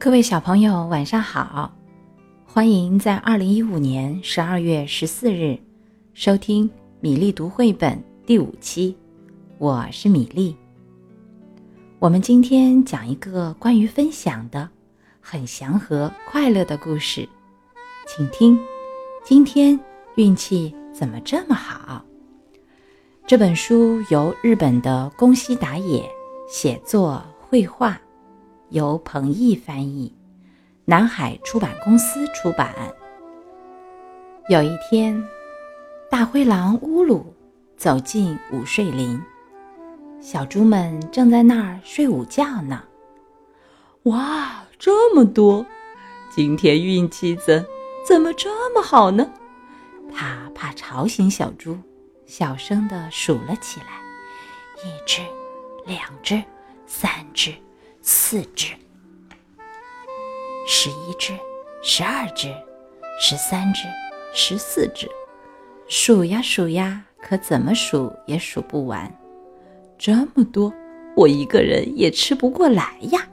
各位小朋友，晚上好！欢迎在二零一五年十二月十四日收听米粒读绘本第五期。我是米粒。我们今天讲一个关于分享的、很祥和、快乐的故事，请听。今天运气怎么这么好？这本书由日本的宫西达也写作、绘画。由彭毅翻译，南海出版公司出版。有一天，大灰狼乌鲁走进午睡林，小猪们正在那儿睡午觉呢。哇，这么多！今天运气怎怎么这么好呢？他怕吵醒小猪，小声地数了起来：一只，两只，三只。四只，十一只，十二只，十三只，十四只，数呀数呀，可怎么数也数不完。这么多，我一个人也吃不过来呀！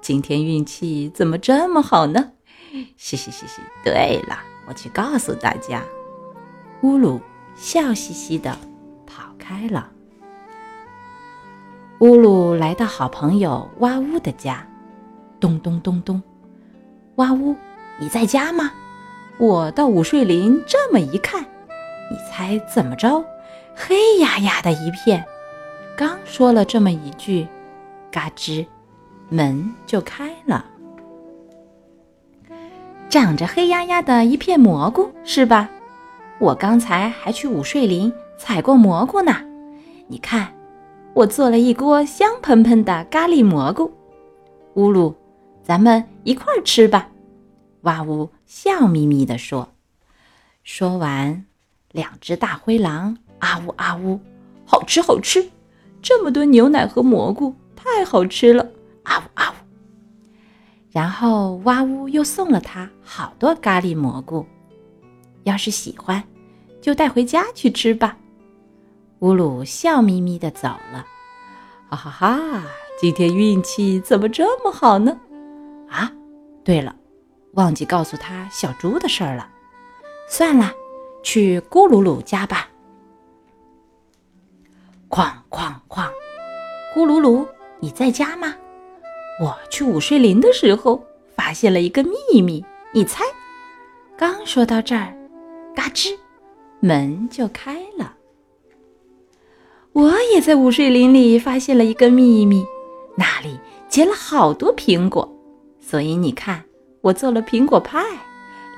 今天运气怎么这么好呢？嘻嘻嘻嘻。对了，我去告诉大家。乌鲁笑嘻嘻的跑开了。乌鲁来到好朋友哇呜的家，咚咚咚咚，哇呜，你在家吗？我到午睡林这么一看，你猜怎么着？黑压压的一片。刚说了这么一句，嘎吱，门就开了。长着黑压压的一片蘑菇是吧？我刚才还去午睡林采过蘑菇呢，你看。我做了一锅香喷喷的咖喱蘑菇，乌鲁，咱们一块儿吃吧。哇呜，笑眯眯地说。说完，两只大灰狼啊呜啊呜，好吃好吃，这么多牛奶和蘑菇，太好吃了！啊呜啊呜。然后哇呜又送了他好多咖喱蘑菇，要是喜欢，就带回家去吃吧。乌鲁笑眯眯地走了，哈哈哈！今天运气怎么这么好呢？啊，对了，忘记告诉他小猪的事儿了。算了，去咕噜噜家吧。哐哐哐！咕噜噜，你在家吗？我去午睡林的时候发现了一个秘密，你猜？刚说到这儿，嘎吱，门就开了。我也在午睡林里发现了一个秘密，那里结了好多苹果，所以你看，我做了苹果派。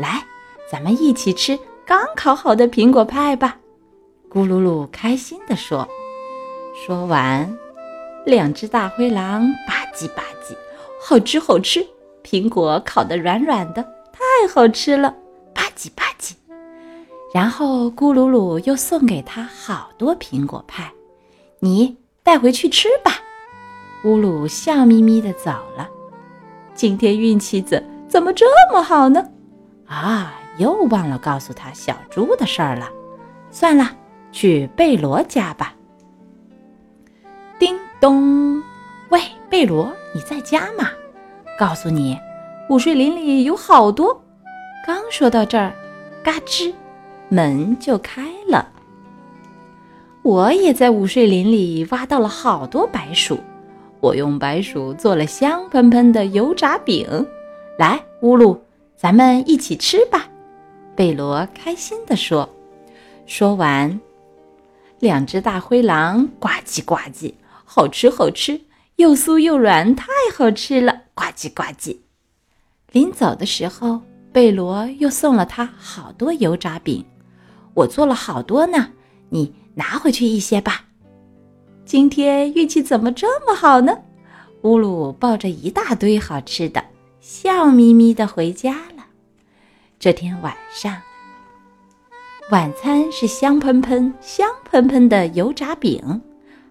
来，咱们一起吃刚烤好的苹果派吧！咕噜噜开心地说。说完，两只大灰狼吧唧吧唧，好吃好吃，苹果烤得软软的，太好吃了，吧唧吧唧。然后咕噜噜又送给他好多苹果派。你带回去吃吧。乌鲁笑眯眯的走了。今天运气怎怎么这么好呢？啊，又忘了告诉他小猪的事儿了。算了，去贝罗家吧。叮咚，喂，贝罗，你在家吗？告诉你，午睡林里有好多。刚说到这儿，嘎吱，门就开了。我也在午睡林里挖到了好多白薯，我用白薯做了香喷喷的油炸饼。来，乌鲁，咱们一起吃吧。贝罗开心地说。说完，两只大灰狼呱唧呱唧，好吃好吃，又酥又软，太好吃了，呱唧呱唧。临走的时候，贝罗又送了他好多油炸饼，我做了好多呢，你。拿回去一些吧。今天运气怎么这么好呢？乌鲁抱着一大堆好吃的，笑眯眯的回家了。这天晚上，晚餐是香喷喷、香喷喷的油炸饼，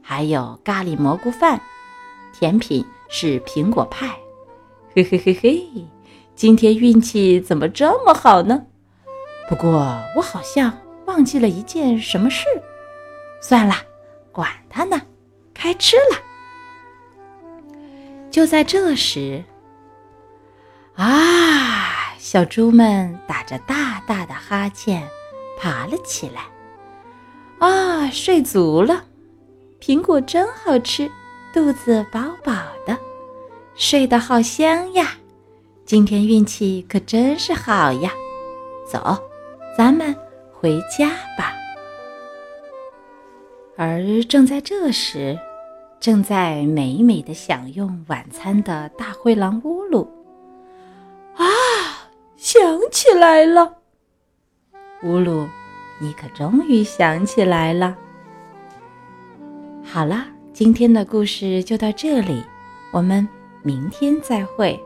还有咖喱蘑菇饭。甜品是苹果派。嘿嘿嘿嘿，今天运气怎么这么好呢？不过我好像忘记了一件什么事。算了，管他呢，开吃了。就在这时，啊小猪们打着大大的哈欠，爬了起来。啊，睡足了，苹果真好吃，肚子饱饱的，睡得好香呀！今天运气可真是好呀！走，咱们回家吧。而正在这时，正在美美的享用晚餐的大灰狼乌鲁，啊，想起来了！乌鲁，你可终于想起来了。好了，今天的故事就到这里，我们明天再会。